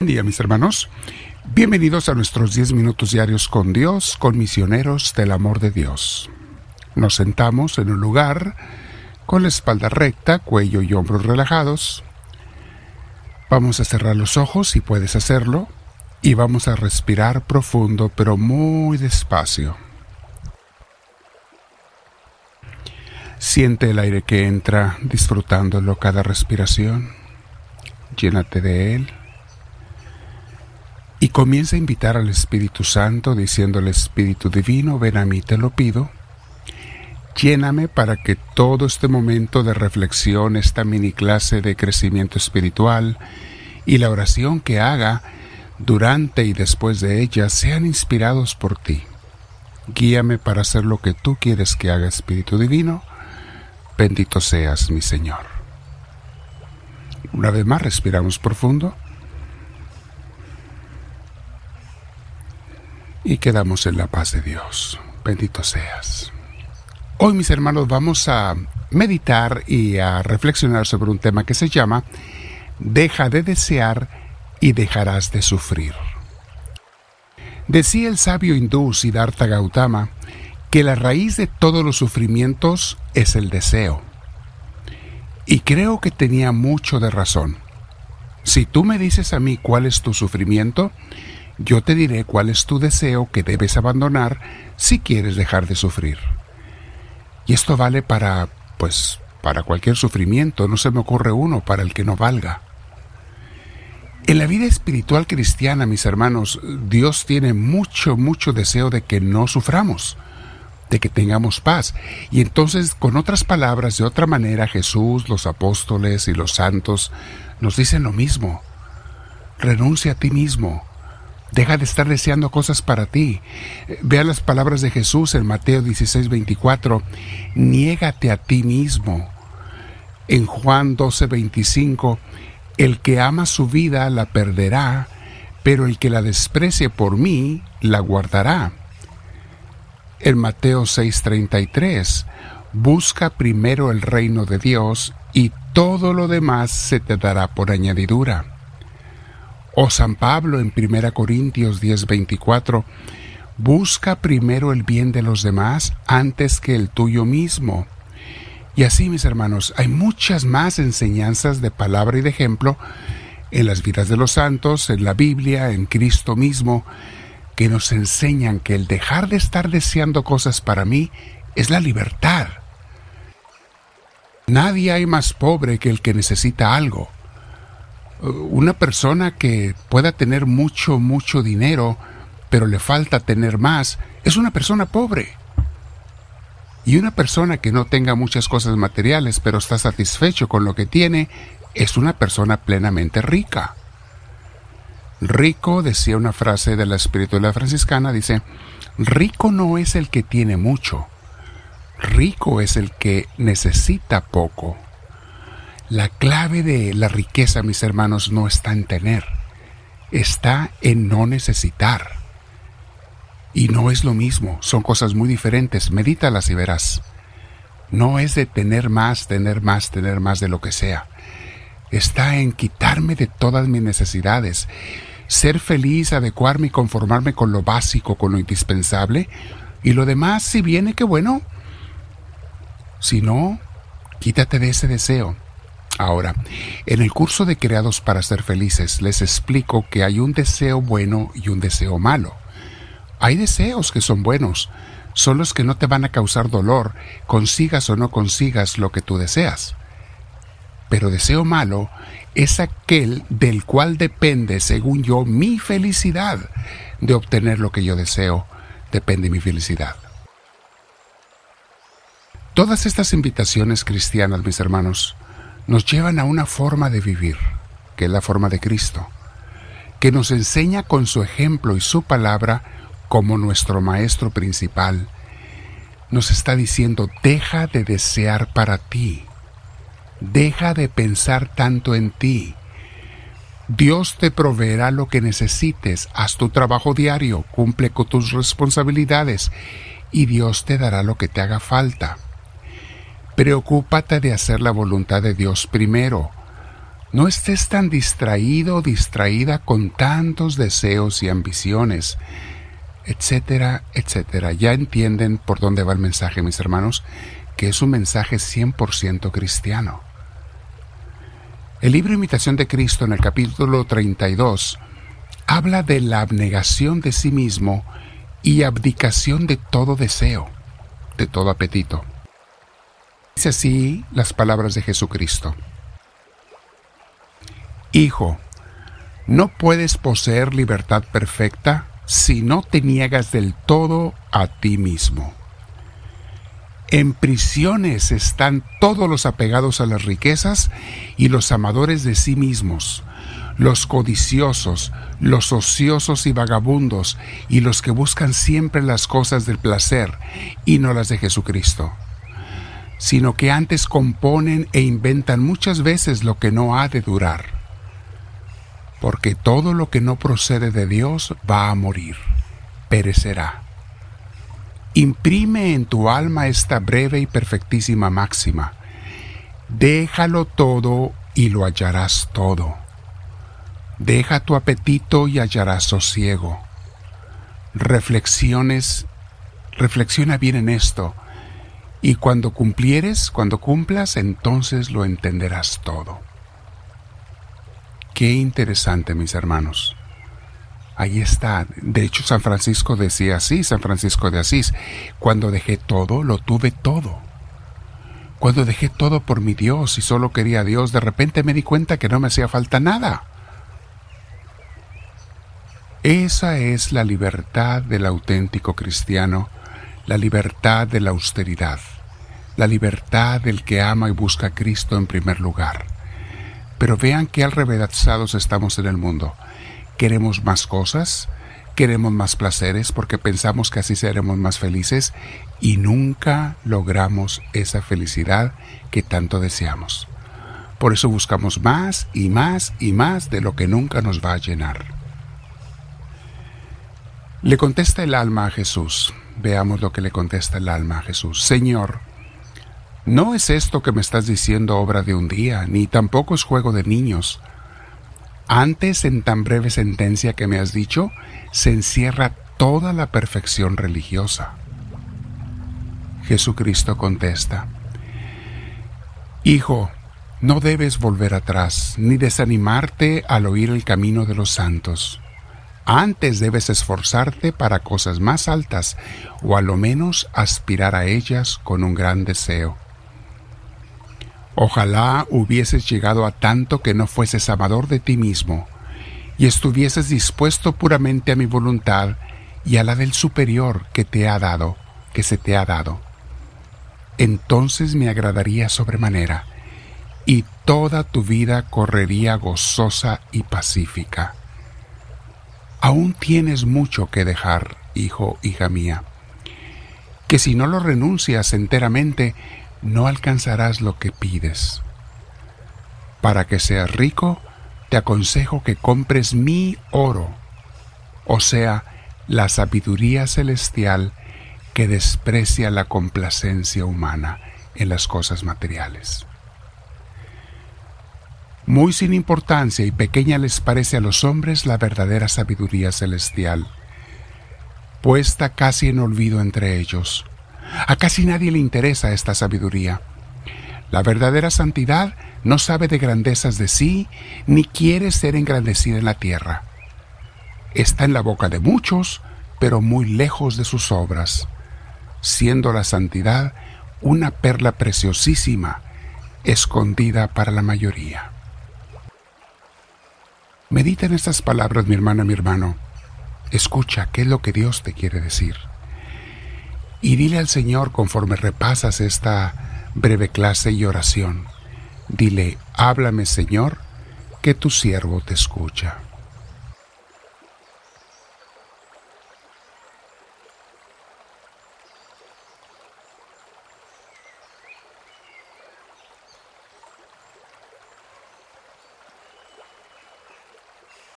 Buen día mis hermanos. Bienvenidos a nuestros 10 minutos diarios con Dios, con misioneros del amor de Dios. Nos sentamos en un lugar con la espalda recta, cuello y hombros relajados. Vamos a cerrar los ojos si puedes hacerlo y vamos a respirar profundo pero muy despacio. Siente el aire que entra disfrutándolo cada respiración. Llénate de él y comienza a invitar al Espíritu Santo diciendo al Espíritu Divino, ven a mí, te lo pido. Lléname para que todo este momento de reflexión, esta mini clase de crecimiento espiritual y la oración que haga durante y después de ella sean inspirados por ti. Guíame para hacer lo que tú quieres que haga Espíritu Divino. Bendito seas, mi Señor. Una vez más, respiramos profundo. Y quedamos en la paz de Dios. Bendito seas. Hoy mis hermanos vamos a meditar y a reflexionar sobre un tema que se llama Deja de desear y dejarás de sufrir. Decía el sabio hindú Siddhartha Gautama que la raíz de todos los sufrimientos es el deseo. Y creo que tenía mucho de razón. Si tú me dices a mí cuál es tu sufrimiento, yo te diré cuál es tu deseo que debes abandonar si quieres dejar de sufrir. Y esto vale para, pues, para cualquier sufrimiento, no se me ocurre uno para el que no valga. En la vida espiritual cristiana, mis hermanos, Dios tiene mucho, mucho deseo de que no suframos, de que tengamos paz. Y entonces, con otras palabras, de otra manera, Jesús, los apóstoles y los santos nos dicen lo mismo. Renuncia a ti mismo, Deja de estar deseando cosas para ti. Vea las palabras de Jesús en Mateo 16, 24. Niégate a ti mismo. En Juan 12, 25. El que ama su vida la perderá, pero el que la desprecie por mí la guardará. En Mateo 6, 33. Busca primero el reino de Dios y todo lo demás se te dará por añadidura. O San Pablo en 1 Corintios 10:24, busca primero el bien de los demás antes que el tuyo mismo. Y así, mis hermanos, hay muchas más enseñanzas de palabra y de ejemplo en las vidas de los santos, en la Biblia, en Cristo mismo, que nos enseñan que el dejar de estar deseando cosas para mí es la libertad. Nadie hay más pobre que el que necesita algo una persona que pueda tener mucho, mucho dinero, pero le falta tener más, es una persona pobre. Y una persona que no tenga muchas cosas materiales, pero está satisfecho con lo que tiene, es una persona plenamente rica. Rico, decía una frase de la espiritualidad franciscana, dice, rico no es el que tiene mucho, rico es el que necesita poco. La clave de la riqueza, mis hermanos, no está en tener, está en no necesitar. Y no es lo mismo, son cosas muy diferentes, medítalas y verás. No es de tener más, tener más, tener más de lo que sea. Está en quitarme de todas mis necesidades, ser feliz, adecuarme y conformarme con lo básico, con lo indispensable, y lo demás, si viene, qué bueno. Si no, quítate de ese deseo Ahora, en el curso de Creados para ser felices les explico que hay un deseo bueno y un deseo malo. Hay deseos que son buenos, son los que no te van a causar dolor, consigas o no consigas lo que tú deseas. Pero deseo malo es aquel del cual depende, según yo, mi felicidad de obtener lo que yo deseo. Depende mi felicidad. Todas estas invitaciones cristianas, mis hermanos, nos llevan a una forma de vivir, que es la forma de Cristo, que nos enseña con su ejemplo y su palabra como nuestro Maestro principal. Nos está diciendo, deja de desear para ti, deja de pensar tanto en ti. Dios te proveerá lo que necesites, haz tu trabajo diario, cumple con tus responsabilidades y Dios te dará lo que te haga falta. Preocúpate de hacer la voluntad de Dios primero. No estés tan distraído o distraída con tantos deseos y ambiciones, etcétera, etcétera. Ya entienden por dónde va el mensaje, mis hermanos, que es un mensaje 100% cristiano. El libro Imitación de Cristo en el capítulo 32 habla de la abnegación de sí mismo y abdicación de todo deseo, de todo apetito. Dice así las palabras de Jesucristo. Hijo, no puedes poseer libertad perfecta si no te niegas del todo a ti mismo. En prisiones están todos los apegados a las riquezas y los amadores de sí mismos, los codiciosos, los ociosos y vagabundos, y los que buscan siempre las cosas del placer y no las de Jesucristo, sino que antes componen e inventan muchas veces lo que no ha de durar porque todo lo que no procede de Dios va a morir, perecerá. Imprime en tu alma esta breve y perfectísima máxima. Déjalo todo y lo hallarás todo. Deja tu apetito y hallarás sosiego. Reflexiones, reflexiona bien en esto, y cuando cumplieres, cuando cumplas, entonces lo entenderás todo. Qué interesante, mis hermanos. Ahí está. De hecho, San Francisco decía así, San Francisco de Asís, cuando dejé todo, lo tuve todo. Cuando dejé todo por mi Dios y solo quería a Dios, de repente me di cuenta que no me hacía falta nada. Esa es la libertad del auténtico cristiano, la libertad de la austeridad, la libertad del que ama y busca a Cristo en primer lugar. Pero vean qué alrevedazados estamos en el mundo. Queremos más cosas, queremos más placeres porque pensamos que así seremos más felices y nunca logramos esa felicidad que tanto deseamos. Por eso buscamos más y más y más de lo que nunca nos va a llenar. Le contesta el alma a Jesús. Veamos lo que le contesta el alma a Jesús. Señor, no es esto que me estás diciendo obra de un día, ni tampoco es juego de niños. Antes, en tan breve sentencia que me has dicho, se encierra toda la perfección religiosa. Jesucristo contesta, Hijo, no debes volver atrás, ni desanimarte al oír el camino de los santos. Antes debes esforzarte para cosas más altas, o a lo menos aspirar a ellas con un gran deseo. Ojalá hubieses llegado a tanto que no fueses amador de ti mismo y estuvieses dispuesto puramente a mi voluntad y a la del superior que te ha dado, que se te ha dado. Entonces me agradaría sobremanera y toda tu vida correría gozosa y pacífica. Aún tienes mucho que dejar, hijo, hija mía, que si no lo renuncias enteramente, no alcanzarás lo que pides. Para que seas rico, te aconsejo que compres mi oro, o sea, la sabiduría celestial que desprecia la complacencia humana en las cosas materiales. Muy sin importancia y pequeña les parece a los hombres la verdadera sabiduría celestial, puesta casi en olvido entre ellos, a casi nadie le interesa esta sabiduría. La verdadera santidad no sabe de grandezas de sí, ni quiere ser engrandecida en la tierra. Está en la boca de muchos, pero muy lejos de sus obras, siendo la santidad una perla preciosísima, escondida para la mayoría. Medita en estas palabras, mi hermana, mi hermano. Escucha qué es lo que Dios te quiere decir. Y dile al Señor conforme repasas esta breve clase y oración, dile, háblame Señor, que tu siervo te escucha.